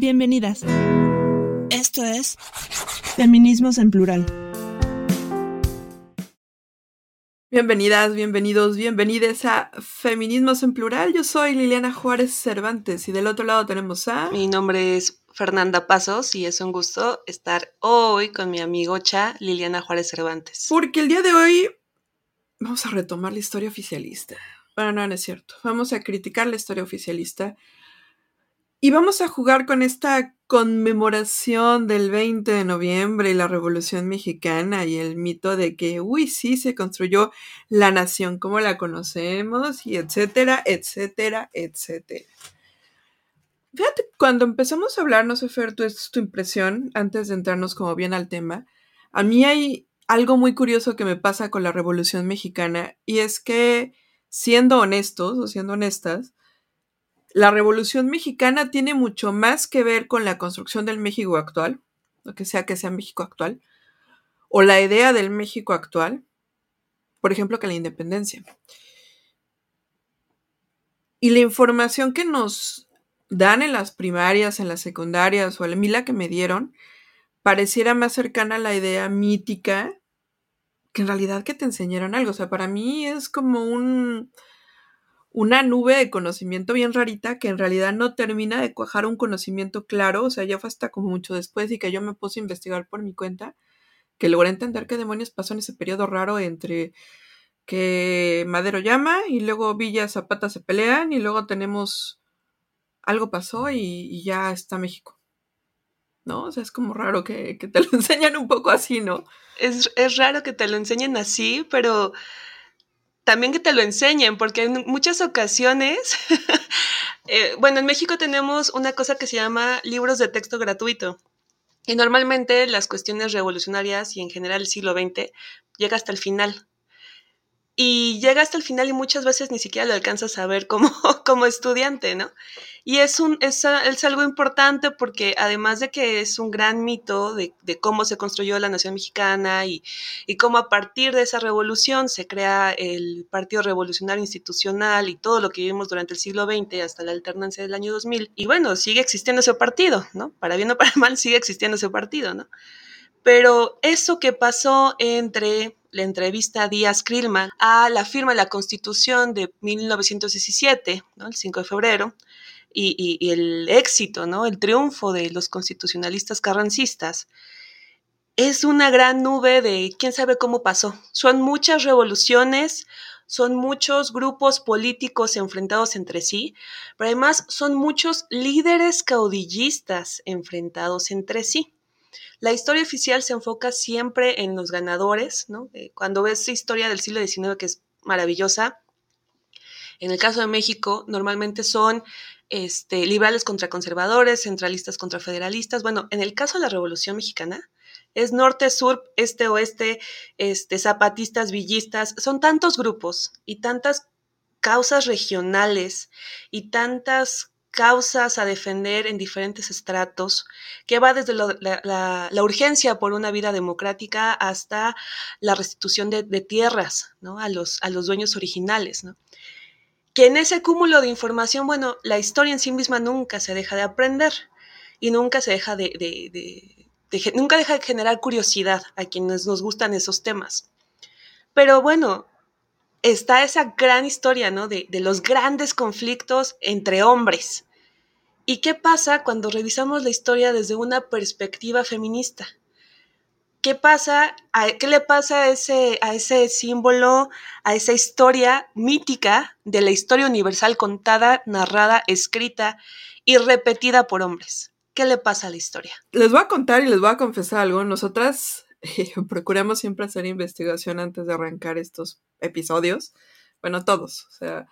Bienvenidas. Esto es Feminismos en Plural. Bienvenidas, bienvenidos, bienvenides a Feminismos en Plural. Yo soy Liliana Juárez Cervantes y del otro lado tenemos a... Mi nombre es Fernanda Pasos y es un gusto estar hoy con mi amigo Cha, Liliana Juárez Cervantes. Porque el día de hoy vamos a retomar la historia oficialista. Bueno, no, no es cierto. Vamos a criticar la historia oficialista y vamos a jugar con esta conmemoración del 20 de noviembre y la Revolución Mexicana y el mito de que, uy, sí, se construyó la nación como la conocemos y etcétera, etcétera, etcétera. Fíjate, cuando empezamos a hablar, no sé, Fer, es tu impresión, antes de entrarnos como bien al tema, a mí hay algo muy curioso que me pasa con la Revolución Mexicana y es que, siendo honestos o siendo honestas, la Revolución Mexicana tiene mucho más que ver con la construcción del México actual, lo que sea que sea México actual, o la idea del México actual, por ejemplo, que la independencia. Y la información que nos dan en las primarias, en las secundarias o mí la que me dieron, pareciera más cercana a la idea mítica que en realidad que te enseñaron algo. O sea, para mí es como un una nube de conocimiento bien rarita que en realidad no termina de cuajar un conocimiento claro, o sea, ya fue hasta como mucho después y que yo me puse a investigar por mi cuenta, que logré entender qué demonios pasó en ese periodo raro entre que Madero llama y luego Villa Zapata se pelean y luego tenemos algo pasó y, ya está México. ¿No? O sea, es como raro que, que, te lo enseñan un poco así, ¿no? Es, es raro que te lo enseñen así, pero también que te lo enseñen, porque en muchas ocasiones, eh, bueno, en México tenemos una cosa que se llama libros de texto gratuito. Y normalmente las cuestiones revolucionarias y en general el siglo XX llega hasta el final y llega hasta el final y muchas veces ni siquiera lo alcanzas a ver como, como estudiante, ¿no? Y es, un, es, es, algo importante porque además de que es un gran mito de, de cómo se construyó la nación mexicana y, y, cómo a partir de esa revolución se crea el Partido Revolucionario Institucional y todo lo que vivimos durante el siglo XX hasta la alternancia del año 2000. Y bueno, sigue existiendo ese partido, ¿no? Para bien o para mal sigue existiendo ese partido, ¿no? Pero eso que pasó entre la entrevista Díaz Krillman a la firma de la Constitución de 1917, ¿no? el 5 de febrero, y, y, el éxito, ¿no? el triunfo de los constitucionalistas carrancistas, es una gran nube de quién sabe cómo pasó. Son muchas revoluciones, son muchos grupos políticos enfrentados entre sí, pero además son muchos líderes caudillistas enfrentados entre sí. La historia oficial se enfoca siempre en los ganadores, ¿no? Eh, cuando ves historia del siglo XIX, que es maravillosa, en el caso de México, normalmente son este, liberales contra conservadores, centralistas contra federalistas. Bueno, en el caso de la Revolución Mexicana, es norte, sur, este, oeste, este, zapatistas, villistas. Son tantos grupos y tantas causas regionales y tantas causas a defender en diferentes estratos, que va desde la, urgencia por una vida democrática hasta la restitución de, tierras ¿no? a, los, a los dueños originales. ¿no? Que en ese cúmulo de información, bueno, la historia en sí misma nunca se deja de aprender y nunca se deja de, nunca deja de generar curiosidad a quienes nos gustan esos temas. Pero bueno, está esa gran historia, ¿no? De, de, los grandes conflictos entre hombres. ¿Y qué pasa cuando revisamos la historia desde una perspectiva feminista? ¿Qué pasa? ¿Qué le pasa a ese, a ese símbolo, a esa historia mítica de la historia universal contada, narrada, escrita y repetida por hombres? ¿Qué le pasa a la historia? Les voy a contar y les voy a confesar algo. Nosotras procuramos siempre hacer investigación antes de arrancar estos episodios. Bueno, todos. O sea,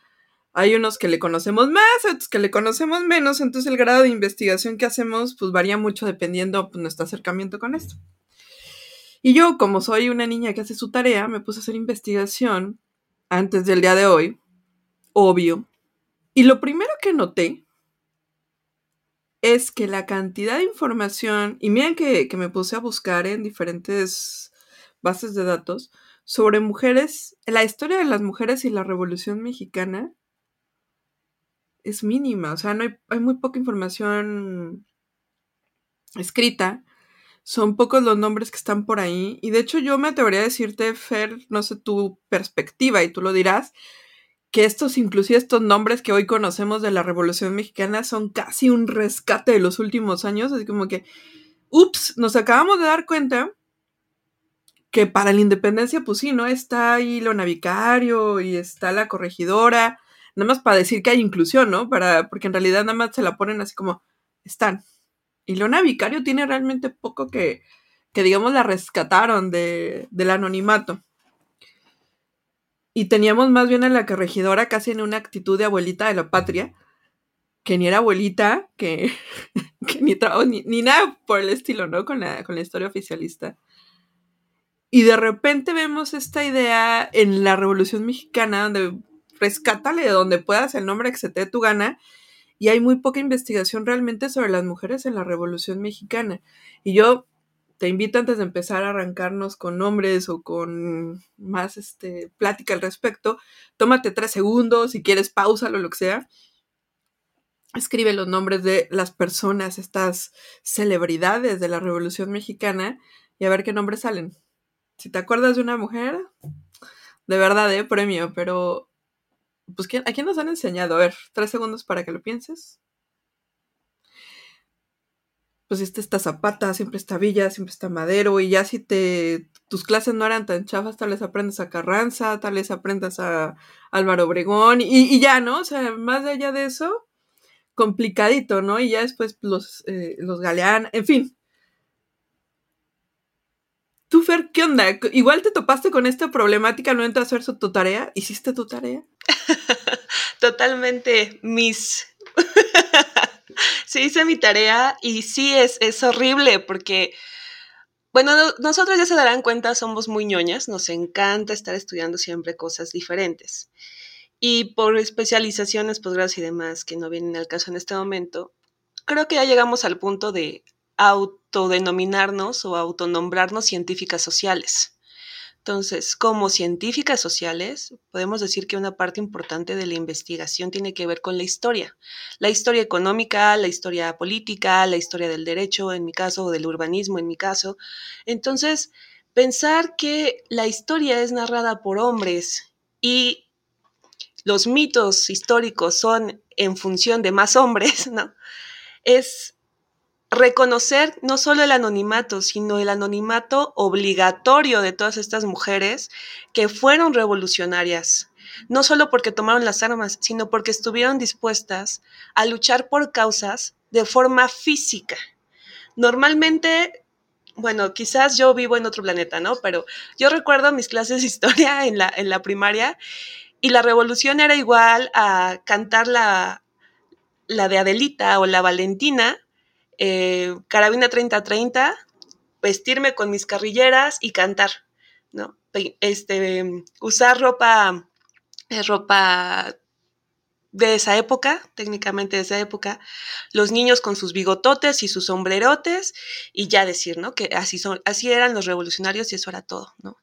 hay unos que le conocemos más, otros que le conocemos menos, entonces el grado de investigación que hacemos pues varía mucho dependiendo pues, nuestro acercamiento con esto. Y yo, como soy una niña que hace su tarea, me puse a hacer investigación antes del día de hoy, obvio. Y lo primero que noté es que la cantidad de información, y miren que, que me puse a buscar en diferentes bases de datos sobre mujeres, la historia de las mujeres y la Revolución Mexicana, es mínima, o sea, no hay, hay muy poca información escrita. Son pocos los nombres que están por ahí. Y de hecho yo me atrevería a decirte, Fer, no sé tu perspectiva y tú lo dirás, que estos, inclusive estos nombres que hoy conocemos de la Revolución Mexicana son casi un rescate de los últimos años. Así como que, ups, nos acabamos de dar cuenta que para la independencia, pues sí, ¿no? Está ahí lo Vicario y está la corregidora, nada más para decir que hay inclusión, ¿no? Para, porque en realidad nada más se la ponen así como están. Y Leona Vicario tiene realmente poco que, que digamos, la rescataron de, del anonimato. Y teníamos más bien a la corregidora casi en una actitud de abuelita de la patria, que ni era abuelita, que, ni, ni, ni, nada por el estilo, ¿no? Con la, con la historia oficialista. Y de repente vemos esta idea en la Revolución Mexicana, donde rescátale de donde puedas el nombre que se te dé tu gana, y hay muy poca investigación realmente sobre las mujeres en la Revolución Mexicana. Y yo te invito antes de empezar a arrancarnos con nombres o con más este, plática al respecto, tómate tres segundos, si quieres pausa o lo que sea. Escribe los nombres de las personas, estas celebridades de la Revolución Mexicana, y a ver qué nombres salen si te acuerdas de una mujer, de verdad, ¿eh? Premio, pero pues ¿a quién nos han enseñado? A ver, tres segundos para que lo pienses. Pues este está Zapata, siempre está Villa, siempre está Madero, y ya si te tus clases no eran tan chafas, tal vez aprendas a Carranza, tal vez aprendas a Álvaro Obregón, y, ya, ¿no? O sea, más allá de eso, complicadito, ¿no? Y ya después los, eh, los en fin, Tú, Fer, ¿qué onda? Igual te topaste con esta problemática no entras a hacer tu tarea. ¿Hiciste tu tarea? Totalmente, mis. Sí, hice mi tarea y sí, es, es horrible porque, bueno, nosotros ya se darán cuenta, somos muy ñoñas, nos encanta estar estudiando siempre cosas diferentes. Y por especializaciones, posgrados y demás que no vienen al caso en este momento, creo que ya llegamos al punto de autodenominarnos o autonombrarnos científicas sociales. Entonces, como científicas sociales, podemos decir que una parte importante de la investigación tiene que ver con la historia. La historia económica, la historia política, la historia del derecho, en mi caso, o del urbanismo, en mi caso. Entonces, pensar que la historia es narrada por hombres y los mitos históricos son en función de más hombres, ¿no? Es reconocer no solo el anonimato, sino el anonimato obligatorio de todas estas mujeres que fueron revolucionarias, no solo porque tomaron las armas, sino porque estuvieron dispuestas a luchar por causas de forma física. Normalmente, bueno, quizás yo vivo en otro planeta, ¿no? Pero yo recuerdo mis clases de historia en la, en la primaria y la revolución era igual a cantar la, la de Adelita o la Valentina eh, carabina 3030, vestirme con mis carrilleras y cantar, ¿no? Este, usar ropa, eh, ropa de esa época, técnicamente de esa época, los niños con sus bigototes y sus sombrerotes, y ya decir, ¿no? Que así, son, así eran los revolucionarios y eso era todo, ¿no?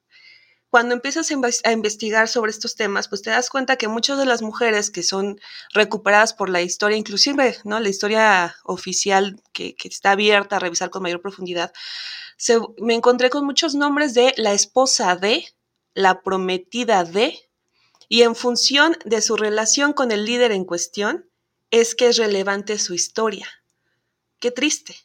Cuando empiezas a investigar sobre estos temas, pues te das cuenta que muchas de las mujeres que son recuperadas por la historia, inclusive ¿no? la historia oficial que, está abierta a revisar con mayor profundidad, me encontré con muchos nombres de la esposa de, la prometida de, y en función de su relación con el líder en cuestión, es que es relevante su historia. Qué triste.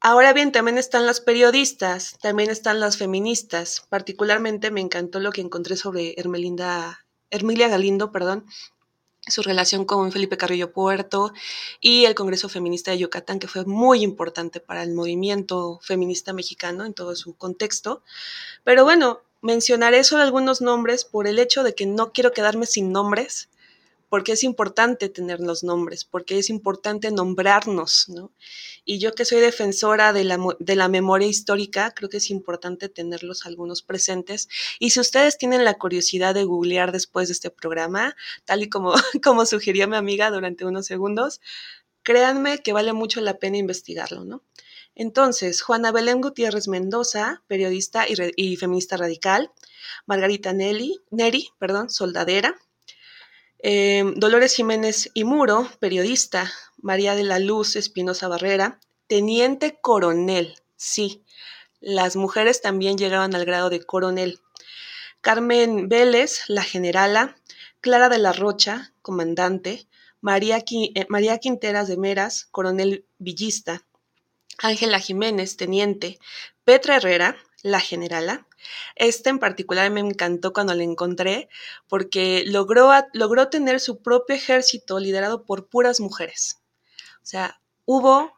Ahora bien, también están las periodistas, también están las feministas. Particularmente me encantó lo que encontré sobre Hermelinda, Hermilia Galindo, perdón, su relación con Felipe Carrillo Puerto y el Congreso Feminista de Yucatán, que fue muy importante para el movimiento feminista mexicano en todo su contexto. Pero bueno, mencionaré solo algunos nombres por el hecho de que no quiero quedarme sin nombres porque es importante tener los nombres, porque es importante nombrarnos, ¿no? Y yo que soy defensora de la, de la memoria histórica, creo que es importante tenerlos algunos presentes. Y si ustedes tienen la curiosidad de googlear después de este programa, tal y como, como sugirió mi amiga durante unos segundos, créanme que vale mucho la pena investigarlo, ¿no? Entonces, Juana Belén Gutiérrez Mendoza, periodista y, y feminista radical, Margarita Nelly, Neri, perdón, soldadera, Em, Dolores Jiménez y Muro, periodista, María de la Luz Espinosa Barrera, teniente coronel, sí. Las mujeres también llegaban al grado de coronel. Carmen Vélez, la generala, Clara de la Rocha, comandante, María, eh, María Quinteras de Meras, coronel villista, Ángela Jiménez, teniente, Petra Herrera, la generala. Esta en particular me encantó cuando la encontré porque logró, logró tener su propio ejército liderado por puras mujeres. O sea, hubo,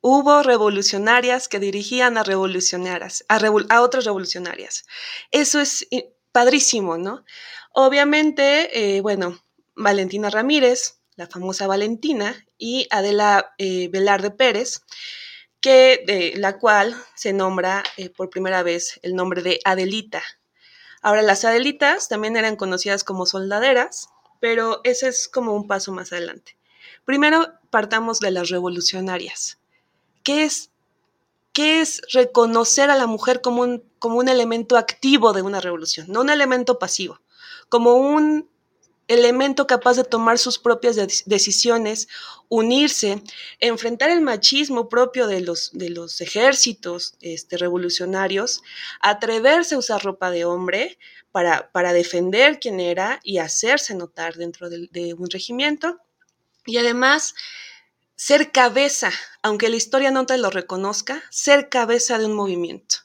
hubo revolucionarias que dirigían a revolucionarias, a, a otras revolucionarias. Eso es padrísimo, ¿no? Obviamente, eh, bueno, Valentina Ramírez, la famosa Valentina, y Adela eh, Velarde Pérez, que de la cual se nombra eh, por primera vez el nombre de Adelita. Ahora, las Adelitas también eran conocidas como soldaderas, pero ese es como un paso más adelante. Primero, partamos de las revolucionarias. ¿Qué es, qué es reconocer a la mujer como un, como un elemento activo de una revolución, no un elemento pasivo, como un elemento capaz de tomar sus propias decisiones, unirse, enfrentar el machismo propio de los, de los ejércitos este, revolucionarios, atreverse a usar ropa de hombre para, para defender quién era y hacerse notar dentro de, de un regimiento. Y además, ser cabeza, aunque la historia no te lo reconozca, ser cabeza de un movimiento.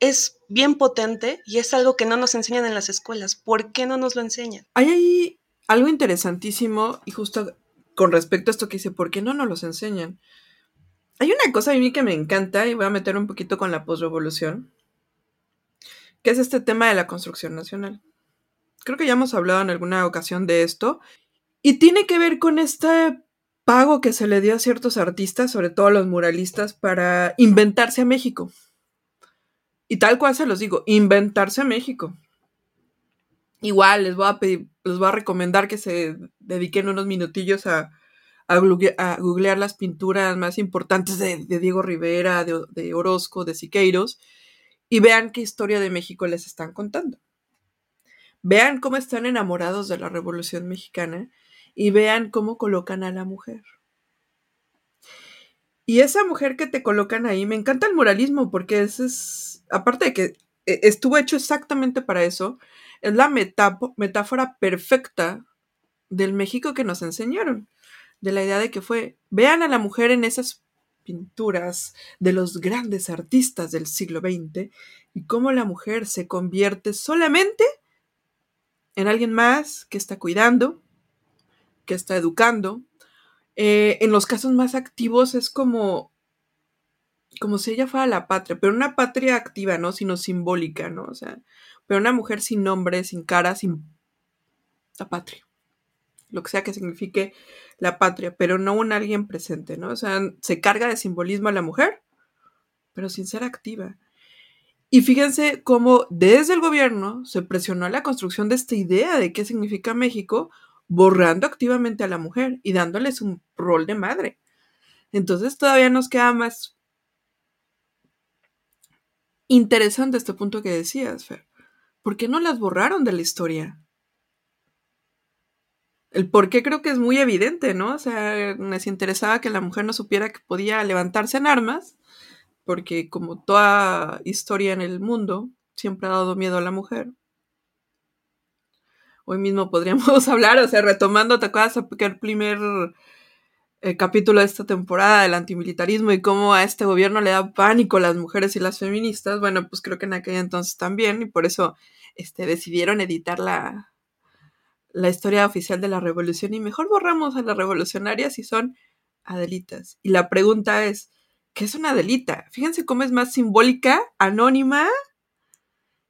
Es bien potente y es algo que no nos enseñan en las escuelas. ¿Por qué no nos lo enseñan? Hay ahí algo interesantísimo y justo con respecto a esto que dice, ¿por qué no nos los enseñan? Hay una cosa a mí que me encanta y voy a meter un poquito con la postrevolución, que es este tema de la construcción nacional. Creo que ya hemos hablado en alguna ocasión de esto y tiene que ver con este pago que se le dio a ciertos artistas, sobre todo a los muralistas, para inventarse a México. Y tal cual se los digo, inventarse México. Igual les voy a pedir, les voy a recomendar que se dediquen unos minutillos a, a, googlear las pinturas más importantes de, Diego Rivera, de, Orozco, de Siqueiros, y vean qué historia de México les están contando. Vean cómo están enamorados de la Revolución Mexicana y vean cómo colocan a la mujer. Y esa mujer que te colocan ahí, me encanta el muralismo porque es, aparte de que e, estuvo hecho exactamente para eso, es la metáfora perfecta del México que nos enseñaron, de la idea de que fue, vean a la mujer en esas pinturas de los grandes artistas del siglo XX y cómo la mujer se convierte solamente en alguien más que está cuidando, que está educando, eh, en los casos más activos es como, como si ella fuera la patria, pero una patria activa, ¿no? Sino simbólica, ¿no? O sea, pero una mujer sin nombre, sin cara, sin la patria. Lo que sea que signifique la patria, pero no un alguien presente, ¿no? O sea, se carga de simbolismo a la mujer, pero sin ser activa. Y fíjense cómo desde el gobierno se presionó la construcción de esta idea de qué significa México borrando activamente a la mujer y dándoles un rol de madre. Entonces todavía nos queda más interesante este punto que decías, Fer. ¿Por qué no las borraron de la historia? El por qué creo que es muy evidente, ¿no? O sea, les interesaba que la mujer no supiera que podía levantarse en armas, porque como toda historia en el mundo, siempre ha dado miedo a la mujer hoy mismo podríamos hablar, o sea, retomando, ¿te acuerdas el primer eh, capítulo de esta temporada del antimilitarismo y cómo a este gobierno le da pánico las mujeres y las feministas? Bueno, pues creo que en aquel entonces también, y por eso este, decidieron editar la, la historia oficial de la revolución y mejor borramos a las revolucionarias y son Adelitas. Y la pregunta es, ¿qué es una Adelita? Fíjense cómo es más simbólica, anónima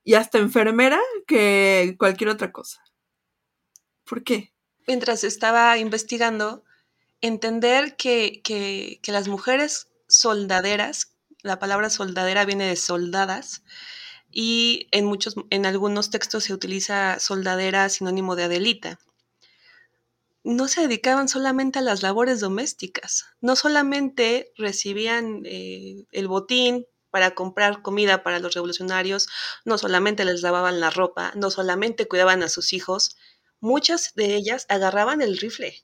y hasta enfermera que cualquier otra cosa. ¿Por qué? Mientras estaba investigando, entender que, que, las mujeres soldaderas, la palabra soldadera viene de soldadas, y en muchos, en algunos textos se utiliza soldadera sinónimo de Adelita. No se dedicaban solamente a las labores domésticas, no solamente recibían eh, el botín para comprar comida para los revolucionarios, no solamente les lavaban la ropa, no solamente cuidaban a sus hijos, muchas de ellas agarraban el rifle,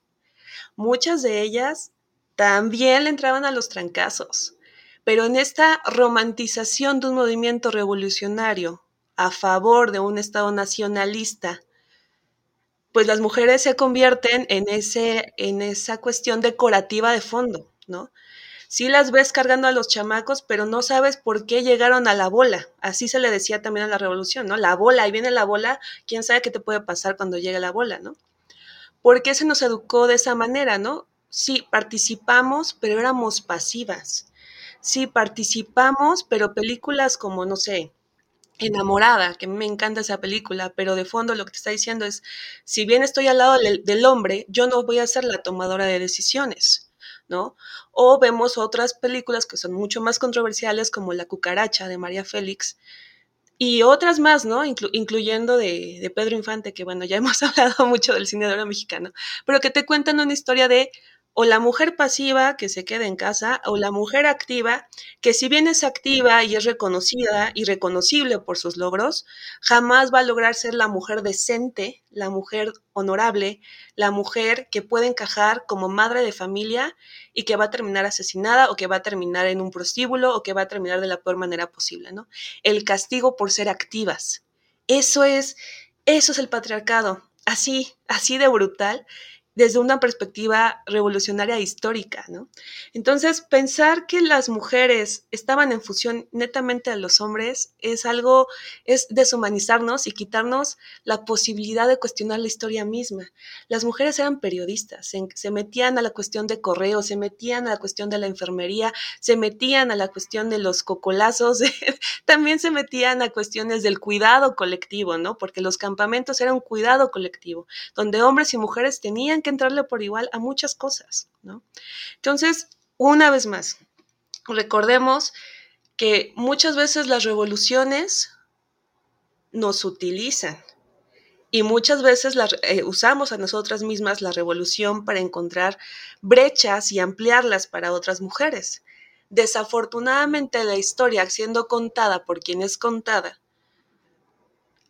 muchas de ellas también le entraban a los trancazos. Pero en esta romantización de un movimiento revolucionario a favor de un Estado nacionalista, pues las mujeres se convierten en, ese, en esa cuestión decorativa de fondo, ¿no? Sí las ves cargando a los chamacos, pero no sabes por qué llegaron a la bola. Así se le decía también a la revolución, ¿no? La bola, ahí viene la bola, quién sabe qué te puede pasar cuando llegue la bola, ¿no? ¿Por qué se nos educó de esa manera, no? Sí, participamos, pero éramos pasivas. Sí, participamos, pero películas como, no sé, enamorada, que me encanta esa película, pero de fondo lo que te está diciendo es, si bien estoy al lado del, hombre, yo no voy a ser la tomadora de decisiones, ¿no? O vemos otras películas que son mucho más controversiales, como La cucaracha de María Félix, y otras más, ¿no? incluyendo de, de, Pedro Infante, que bueno, ya hemos hablado mucho del cine de oro mexicano, pero que te cuentan una historia de o la mujer pasiva que se queda en casa o la mujer activa que si bien es activa y es reconocida y reconocible por sus logros, jamás va a lograr ser la mujer decente, la mujer honorable, la mujer que puede encajar como madre de familia y que va a terminar asesinada o que va a terminar en un prostíbulo o que va a terminar de la peor manera posible, ¿no? El castigo por ser activas. Eso es eso es el patriarcado, así, así de brutal desde una perspectiva revolucionaria histórica, ¿no? Entonces, pensar que las mujeres estaban en fusión netamente a los hombres es algo, es deshumanizarnos y quitarnos la posibilidad de cuestionar la historia misma. Las mujeres eran periodistas, se, metían a la cuestión de correo, se metían a la cuestión de la enfermería, se metían a la cuestión de los cocolazos, también se metían a cuestiones del cuidado colectivo, ¿no? Porque los campamentos eran un cuidado colectivo, donde hombres y mujeres tenían que entrarle por igual a muchas cosas, ¿no? Entonces, una vez más, recordemos que muchas veces las revoluciones nos utilizan y muchas veces eh, usamos a nosotras mismas la revolución para encontrar brechas y ampliarlas para otras mujeres. Desafortunadamente la historia siendo contada por quien es contada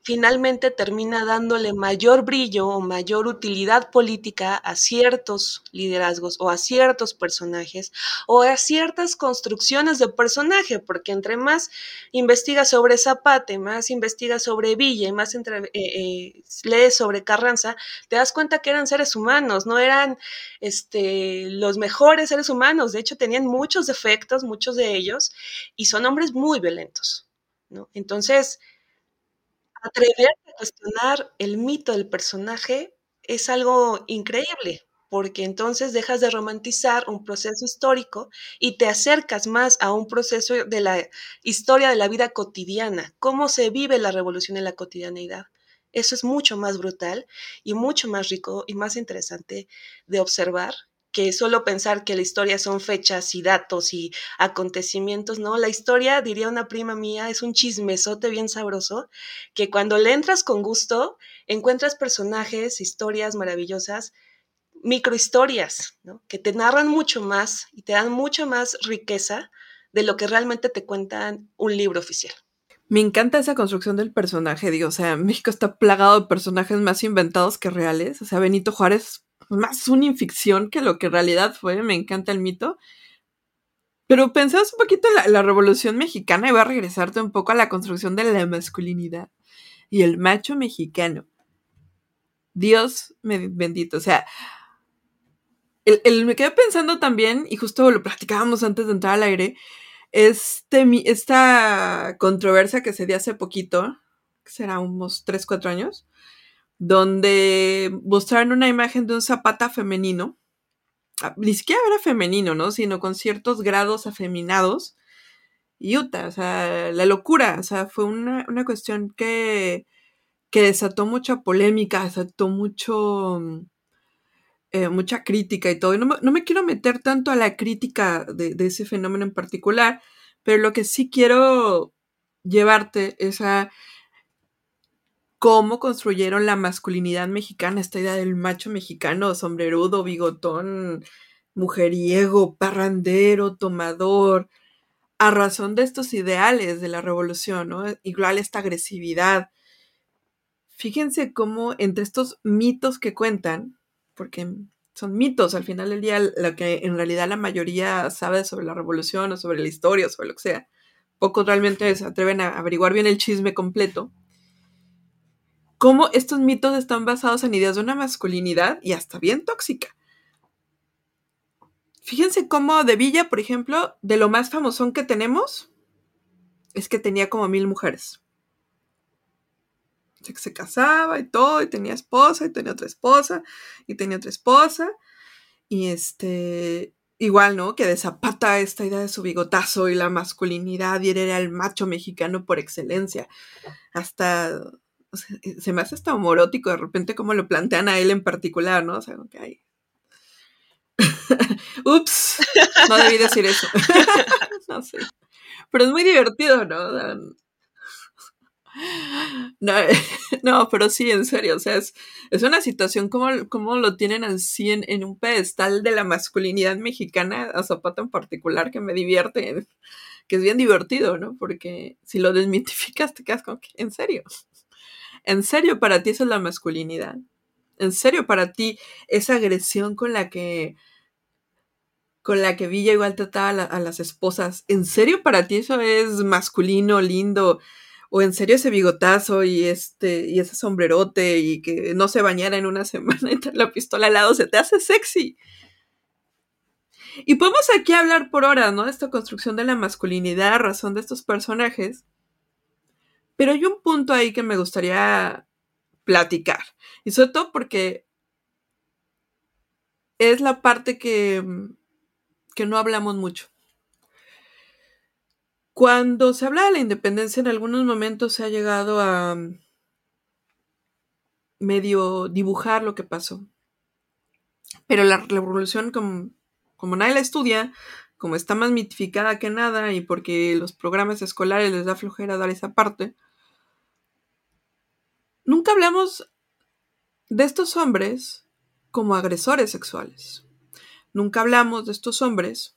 finalmente termina dándole mayor brillo o mayor utilidad política a ciertos liderazgos o a ciertos personajes o a ciertas construcciones de personaje, porque entre más investigas sobre Zapate, más investigas sobre Villa y más eh, eh, lees sobre Carranza, te das cuenta que eran seres humanos, no eran este, los mejores seres humanos, de hecho tenían muchos defectos, muchos de ellos, y son hombres muy violentos. ¿no? Entonces, atreverte a cuestionar el mito del personaje es algo increíble, porque entonces dejas de romantizar un proceso histórico y te acercas más a un proceso de la historia de la vida cotidiana, cómo se vive la revolución en la cotidianeidad. Eso es mucho más brutal y mucho más rico y más interesante de observar que solo pensar que la historia son fechas y datos y acontecimientos, ¿no? La historia, diría una prima mía, es un chismesote bien sabroso, que cuando le entras con gusto, encuentras personajes, historias maravillosas, microhistorias, ¿no? Que te narran mucho más y te dan mucho más riqueza de lo que realmente te cuentan un libro oficial. Me encanta esa construcción del personaje, digo, o sea, México está plagado de personajes más inventados que reales, o sea, Benito Juárez más una inficción que lo que en realidad fue, me encanta el mito. Pero pensabas un poquito en la, Revolución Mexicana y voy a regresarte un poco a la construcción de la masculinidad y el macho mexicano. Dios me bendito, o sea, el, me quedé pensando también, y justo lo platicábamos antes de entrar al aire, este, esta controversia que se dio hace poquito, que será unos 3, 4 años, donde mostraron una imagen de un zapata femenino, ah, ni siquiera era femenino, ¿no? Sino con ciertos grados afeminados. Y Utah, o sea, la locura, o sea, fue una, cuestión que, que, desató mucha polémica, desató mucho, eh, mucha crítica y todo. Y no me, quiero meter tanto a la crítica de, de ese fenómeno en particular, pero lo que sí quiero llevarte es a cómo construyeron la masculinidad mexicana, esta idea del macho mexicano, sombrerudo, bigotón, mujeriego, parrandero, tomador, a razón de estos ideales de la revolución, ¿no? Igual esta agresividad. Fíjense cómo entre estos mitos que cuentan, porque son mitos. Al final del día, lo que en realidad la mayoría sabe sobre la revolución o sobre la historia o sobre lo que sea. Pocos realmente se atreven a averiguar bien el chisme completo. Cómo estos mitos están basados en ideas de una masculinidad y hasta bien tóxica. Fíjense cómo de Villa, por ejemplo, de lo más famosón que tenemos, es que tenía como mil mujeres. que se casaba y todo, y tenía esposa, y tenía otra esposa, y tenía otra esposa. Y este, igual, ¿no? Que de Zapata esta idea de su bigotazo y la masculinidad, y era el macho mexicano por excelencia. Hasta, se me hace hasta homorótico de repente como lo plantean a él en particular, ¿no? O sea, que hay... Ups, no debí decir eso. no sé. Pero es muy divertido, ¿no? No, pero sí, en serio, o sea, es, una situación como, lo tienen así en, en, un pedestal de la masculinidad mexicana, a Zapata en particular, que me divierte, que es bien divertido, ¿no? Porque si lo desmitificas, te quedas que, en serio, en serio para ti eso es la masculinidad, en serio para ti esa agresión con la que con la que Villa igual trataba a, las esposas. ¿En serio para ti eso es masculino, lindo? ¿O en serio ese bigotazo y este y ese sombrerote y que no se bañara en una semana y la pistola al lado se te hace sexy? Y podemos aquí hablar por horas, ¿no? De esta construcción de la masculinidad, razón de estos personajes. Pero hay un punto ahí que me gustaría platicar. Y sobre todo porque es la parte que que no hablamos mucho. Cuando se habla de la independencia, en algunos momentos se ha llegado a mm, medio dibujar lo que pasó. Pero la revolución, como, como nadie la estudia, como está más mitificada que nada y porque los programas escolares les da flojera dar esa parte, nunca hablamos de estos hombres como agresores sexuales. Nunca hablamos de estos hombres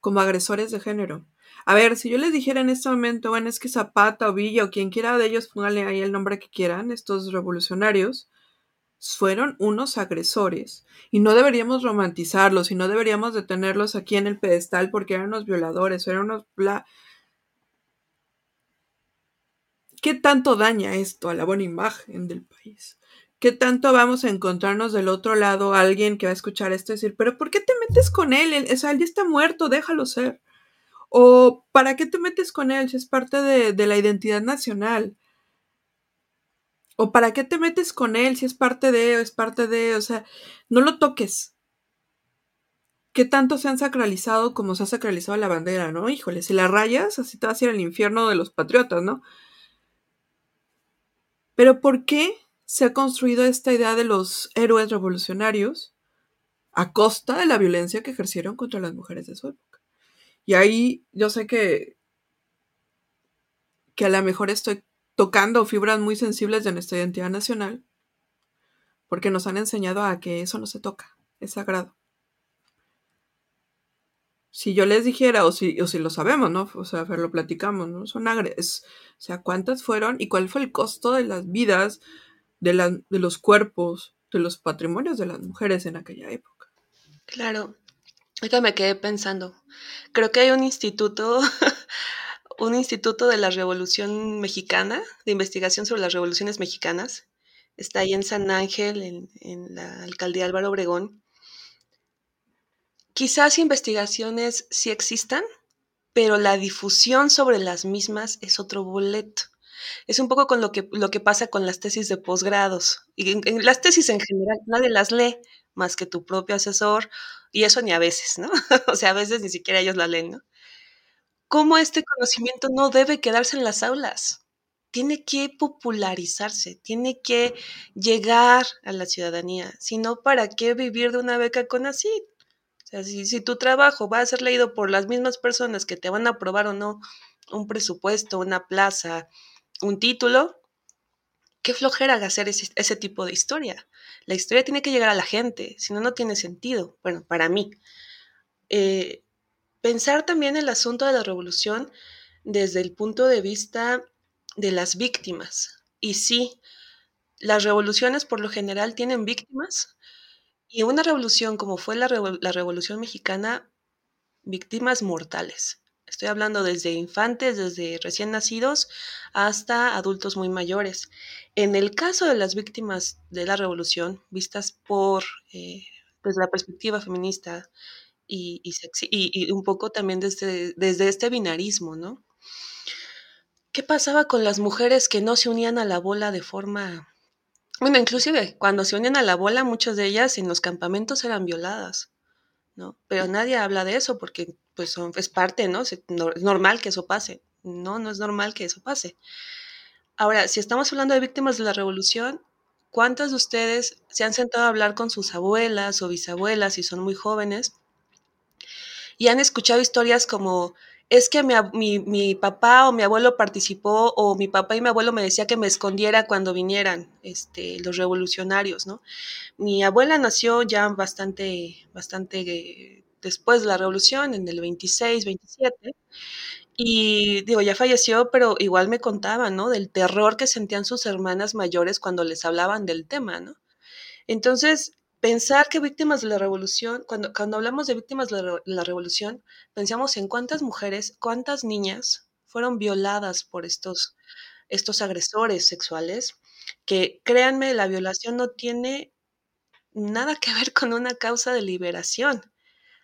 como agresores de género. A ver, si yo les dijera en este momento, bueno, es que Zapata o Villa o quien quiera de ellos, póngale ahí el nombre que quieran, estos revolucionarios, fueron unos agresores. Y no deberíamos romantizarlos y no deberíamos detenerlos aquí en el pedestal porque eran unos violadores, eran unos... Bla... ¿Qué tanto daña esto a la buena imagen del país? ¿Qué tanto vamos a encontrarnos del otro lado alguien que va a escuchar esto y decir, pero ¿por qué te metes con él? O sea, él ya está muerto, déjalo ser. O ¿para qué te metes con él si es parte de, de la identidad nacional? O ¿para qué te metes con él si es parte de, o es parte de, o sea, no lo toques. ¿Qué tanto se han sacralizado como se ha sacralizado la bandera, no? Híjole, si la rayas, así te vas a ir al infierno de los patriotas, ¿no? Pero ¿por qué se ha construido esta idea de los héroes revolucionarios a costa de la violencia que ejercieron contra las mujeres de su época. Y ahí yo sé que, que a lo mejor estoy tocando fibras muy sensibles de nuestra identidad nacional, porque nos han enseñado a que eso no se toca, es sagrado. Si yo les dijera, o si, o si lo sabemos, ¿no? O sea, lo platicamos, ¿no? Son agres. O sea, ¿cuántas fueron y cuál fue el costo de las vidas de, de los cuerpos, de los patrimonios de las mujeres en aquella época. Claro, ahorita me quedé pensando, creo que hay un instituto, un instituto de la Revolución Mexicana, de investigación sobre las revoluciones mexicanas, está ahí en San Ángel, en, la alcaldía Álvaro Obregón. Quizás investigaciones sí existan, pero la difusión sobre las mismas es otro boleto. Es un poco con lo que, lo que pasa con las tesis de posgrados. Y en, las tesis en general nadie las lee más que tu propio asesor, y eso ni a veces, ¿no? o sea, a veces ni siquiera ellos la leen, ¿no? ¿Cómo este conocimiento no debe quedarse en las aulas? Tiene que popularizarse, tiene que llegar a la ciudadanía, si no, ¿para qué vivir de una beca con así? O sea, si, si tu trabajo va a ser leído por las mismas personas que te van a aprobar o no un presupuesto, una plaza, un título, qué flojera hacer ese, tipo de historia. La historia tiene que llegar a la gente, si no, no tiene sentido. Bueno, para mí. Eh, pensar también el asunto de la revolución desde el punto de vista de las víctimas. Y sí, las revoluciones por lo general tienen víctimas Y una revolución como fue la, Revolución Mexicana, víctimas mortales. Estoy hablando desde infantes, desde recién nacidos, hasta adultos muy mayores. En el caso de las víctimas de la revolución, vistas por eh, desde la perspectiva feminista y, y, un poco también desde, desde este binarismo, ¿no? ¿Qué pasaba con las mujeres que no se unían a la bola de forma... Bueno, inclusive cuando se unían a la bola, muchas de ellas en los campamentos eran violadas, ¿no? Pero nadie habla de eso porque pues es parte, ¿no? Es normal que eso pase. No, no es normal que eso pase. Ahora, si estamos hablando de víctimas de la revolución, ¿cuántas de ustedes se han sentado a hablar con sus abuelas o bisabuelas si son muy jóvenes y han escuchado historias como es que mi, papá o mi abuelo participó o mi papá y mi abuelo me decía que me escondiera cuando vinieran este, los revolucionarios, ¿no? Mi abuela nació ya bastante, bastante después de la revolución, en el 26, 27, y digo, ya falleció, pero igual me contaba, ¿no? Del terror que sentían sus hermanas mayores cuando les hablaban del tema, ¿no? Entonces, pensar que víctimas de la revolución, cuando, cuando hablamos de víctimas de la, revolución, pensamos en cuántas mujeres, cuántas niñas fueron violadas por estos, estos agresores sexuales, que créanme, la violación no tiene nada que ver con una causa de liberación.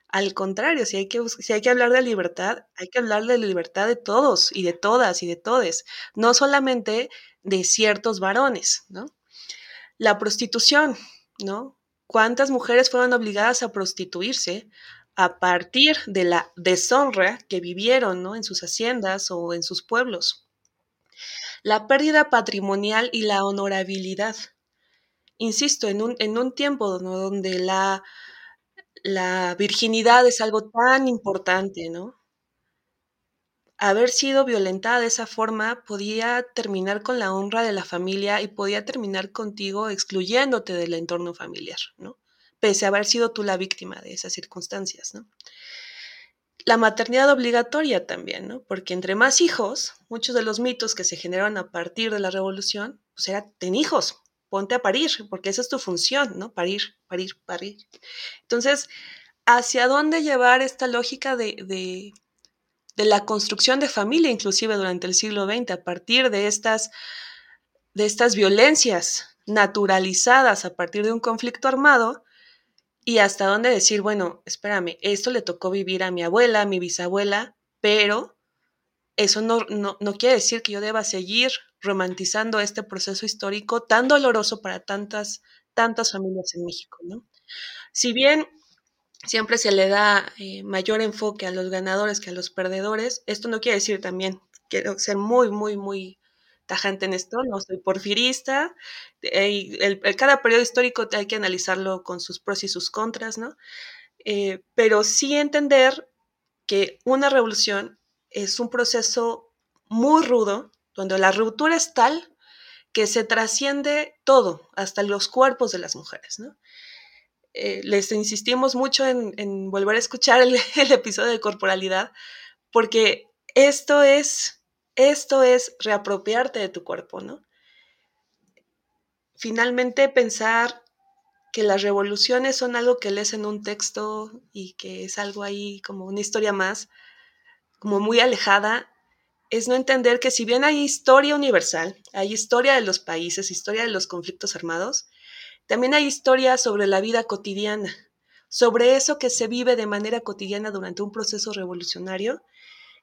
Al contrario, si hay, que, si hay que hablar de libertad, hay que hablar de libertad de todos y de todas y de todes, no solamente de ciertos varones, ¿no? La prostitución, ¿no? ¿Cuántas mujeres fueron obligadas a prostituirse a partir de la deshonra que vivieron ¿no? en sus haciendas o en sus pueblos? La pérdida patrimonial y la honorabilidad. Insisto, en un, en un tiempo donde la, la virginidad es algo tan importante, ¿no? Haber sido violentada de esa forma podía terminar con la honra de la familia y podía terminar contigo excluyéndote del entorno familiar, ¿no? Pese a haber sido tú la víctima de esas circunstancias, ¿no? La maternidad obligatoria también, ¿no? Porque entre más hijos, muchos de los mitos que se generaron a partir de la revolución, pues era, ten hijos, ponte a parir, porque esa es tu función, ¿no? Parir, parir, parir. Entonces, ¿hacia dónde llevar esta lógica de de la construcción de familia, inclusive durante el siglo XX, a partir de estas, de estas violencias naturalizadas a partir de un conflicto armado, y hasta dónde decir, bueno, espérame, esto le tocó vivir a mi abuela, a mi bisabuela, pero eso no, no, no quiere decir que yo deba seguir romantizando este proceso histórico tan doloroso para tantas, tantas familias en México, ¿no? Si bien siempre se le da eh, mayor enfoque a los ganadores que a los perdedores. Esto no quiere decir también, quiero ser muy, muy, muy tajante en esto, no soy porfirista, el, cada periodo histórico hay que analizarlo con sus pros y sus contras, ¿no? Eh, pero sí entender que una revolución es un proceso muy rudo, donde la ruptura es tal que se trasciende todo, hasta los cuerpos de las mujeres, ¿no? Eh, les insistimos mucho en, volver a escuchar el, episodio de corporalidad, porque esto es, esto es reapropiarte de tu cuerpo, ¿no? Finalmente pensar que las revoluciones son algo que lees en un texto y que es algo ahí como una historia más, como muy alejada, es no entender que si bien hay historia universal, hay historia de los países, historia de los conflictos armados, también hay historias sobre la vida cotidiana, sobre eso que se vive de manera cotidiana durante un proceso revolucionario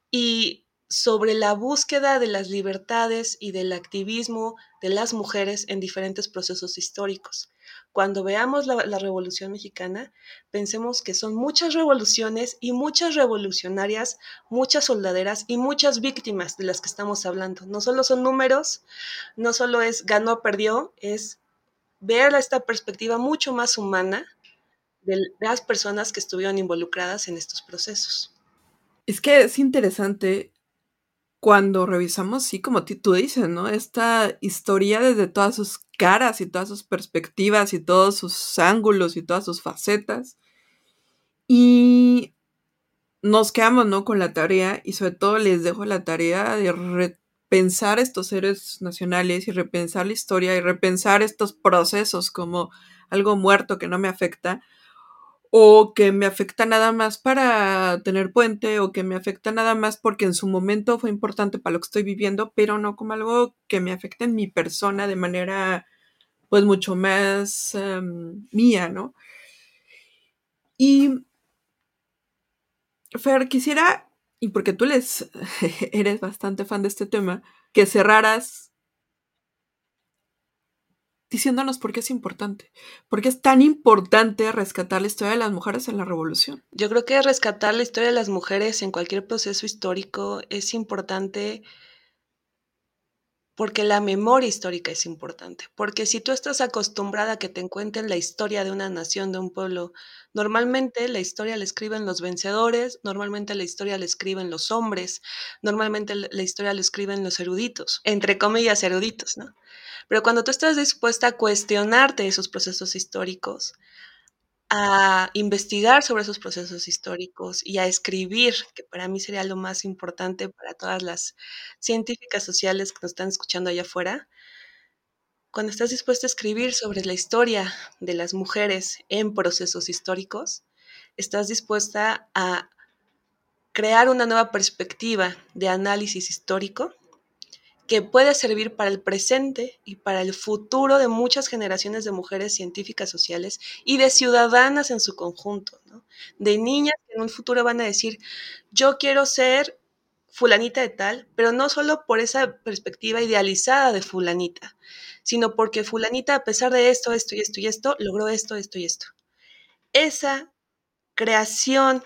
y sobre la búsqueda de las libertades y del activismo de las mujeres en diferentes procesos históricos. Cuando veamos la, Revolución Mexicana, pensemos que son muchas revoluciones y muchas revolucionarias, muchas soldaderas y muchas víctimas de las que estamos hablando. No solo son números, no solo es ganó, perdió, es ver esta perspectiva mucho más humana de las personas que estuvieron involucradas en estos procesos. Es que es interesante cuando revisamos, sí, como tú dices, ¿no? Esta historia desde todas sus caras y todas sus perspectivas y todos sus ángulos y todas sus facetas. Y nos quedamos, ¿no? Con la tarea y sobre todo les dejo la tarea de repensar estos héroes nacionales y repensar la historia y repensar estos procesos como algo muerto que no me afecta o que me afecta nada más para tener puente o que me afecta nada más porque en su momento fue importante para lo que estoy viviendo, pero no como algo que me afecte en mi persona de manera pues mucho más em, mía, ¿no? Y Fer, quisiera y porque tú les, eres bastante fan de este tema, que cerraras diciéndonos por qué es importante, por qué es tan importante rescatar la historia de las mujeres en la revolución. Yo creo que rescatar la historia de las mujeres en cualquier proceso histórico es importante porque la memoria histórica es importante, porque si tú estás acostumbrada a que te encuentren la historia de una nación, de un pueblo, normalmente la historia la escriben los vencedores, normalmente la historia la escriben los hombres, normalmente la historia la escriben los eruditos, entre comillas eruditos, ¿no? Pero cuando tú estás dispuesta a cuestionarte esos procesos históricos, a investigar sobre esos procesos históricos y a escribir, que para mí sería lo más importante para todas las científicas sociales que nos están escuchando allá afuera. Cuando estás dispuesta a escribir sobre la historia de las mujeres en procesos históricos, estás dispuesta a crear una nueva perspectiva de análisis histórico que puede servir para el presente y para el futuro de muchas generaciones de mujeres científicas sociales y de ciudadanas en su conjunto, de niñas que en un futuro van a decir, yo quiero ser fulanita de tal, pero no solo por esa perspectiva idealizada de fulanita, sino porque fulanita, a pesar de esto, esto y esto y esto, logró esto, esto y esto. Esa creación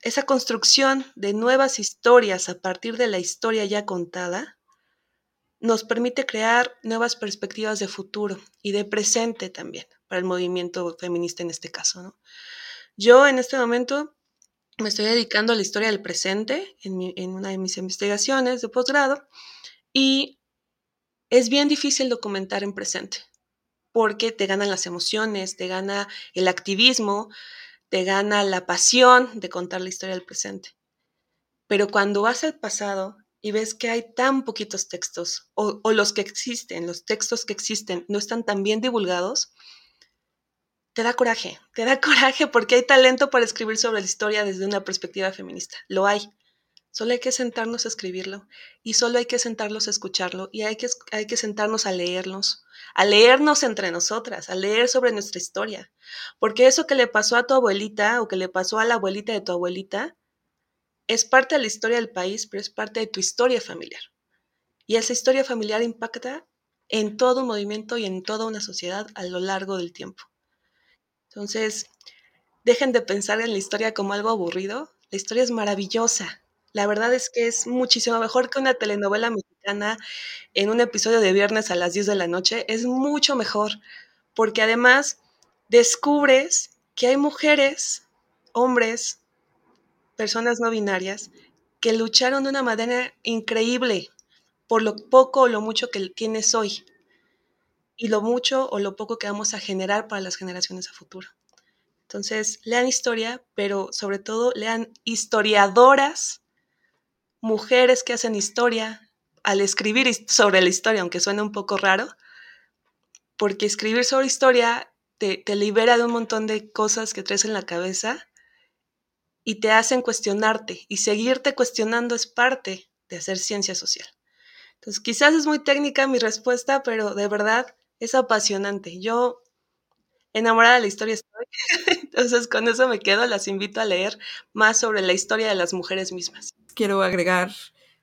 esa construcción de nuevas historias a partir de la historia ya contada nos permite crear nuevas perspectivas de futuro y de presente también para el movimiento feminista en este caso. Yo en este momento me estoy dedicando a la historia del presente en, en una de mis investigaciones de posgrado y es bien difícil documentar en presente porque te ganan las emociones, te gana el activismo, te gana la pasión de contar la historia del presente. Pero cuando vas al pasado y ves que hay tan poquitos textos, o, los que existen, los textos que existen, no están tan bien divulgados, te da coraje, te da coraje porque hay talento para escribir sobre la historia desde una perspectiva feminista. Lo hay. Solo hay que sentarnos a escribirlo y solo hay que sentarnos a escucharlo y hay que, hay que sentarnos a leernos, a leernos entre nosotras, a leer sobre nuestra historia. Porque eso que le pasó a tu abuelita o que le pasó a la abuelita de tu abuelita es parte de la historia del país, pero es parte de tu historia familiar. Y esa historia familiar impacta en todo un movimiento y en toda una sociedad a lo largo del tiempo. Entonces, dejen de pensar en la historia como algo aburrido. La historia es maravillosa. La verdad es que es muchísimo mejor que una telenovela mexicana en un episodio de viernes a las 10 de la noche. Es mucho mejor, porque además descubres que hay mujeres, hombres, personas no binarias, que lucharon de una manera increíble por lo poco o lo mucho que tienes hoy y lo mucho o lo poco que vamos a generar para las generaciones a futuro. Entonces, lean historia, pero sobre todo lean historiadoras mujeres que hacen historia al escribir sobre la historia, aunque suene un poco raro, porque escribir sobre historia te, libera de un montón de cosas que traes en la cabeza y te hacen cuestionarte y seguirte cuestionando es parte de hacer ciencia social. Entonces, quizás es muy técnica mi respuesta, pero de verdad es apasionante. Yo enamorada de la historia estoy. Entonces, con eso me quedo. Las invito a leer más sobre la historia de las mujeres mismas quiero agregar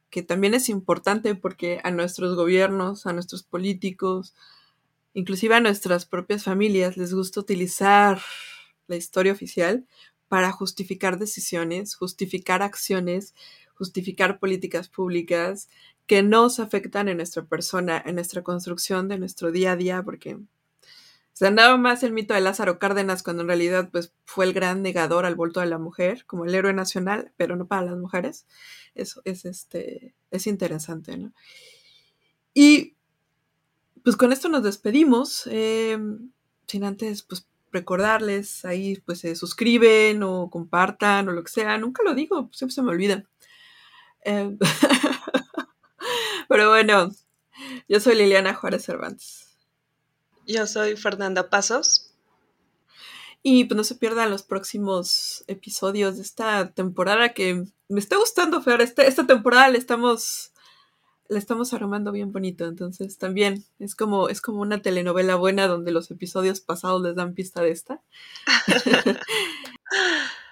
que también es importante porque a nuestros gobiernos, a nuestros políticos, inclusive a nuestras propias familias les gusta utilizar la historia oficial para justificar decisiones, justificar acciones, justificar políticas públicas que nos afectan en nuestra persona, en nuestra construcción de nuestro día a día, porque se andaba más el mito de Lázaro Cárdenas cuando en realidad pues, fue el gran negador al volto de la mujer, como el héroe nacional, pero no para las mujeres. Eso es, este, es interesante, ¿no? Y pues con esto nos despedimos, em, sin antes pues recordarles, ahí pues se suscriben o compartan o lo que sea, nunca lo digo, siempre se me olvida. Em, Pero bueno, yo soy Liliana Juárez Cervantes. Yo soy Fernanda Pasos. Y pues no se pierdan los próximos episodios de esta temporada que me está gustando, Fer. Este, esta temporada le estamos, le estamos armando bien bonito. Entonces también es como, es como una telenovela buena donde los episodios pasados les dan pista de esta.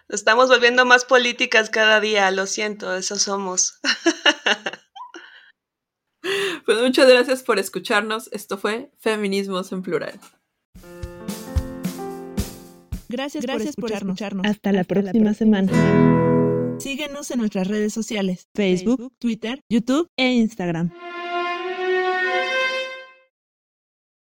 Estamos volviendo más políticas cada día, lo siento, eso somos. Pues muchas gracias por escucharnos. Esto fue Feminismos en Plural. Gracias, gracias por, escucharnos. Hasta, la, próxima semana. Síguenos en nuestras redes sociales, Facebook, Twitter, YouTube e Instagram.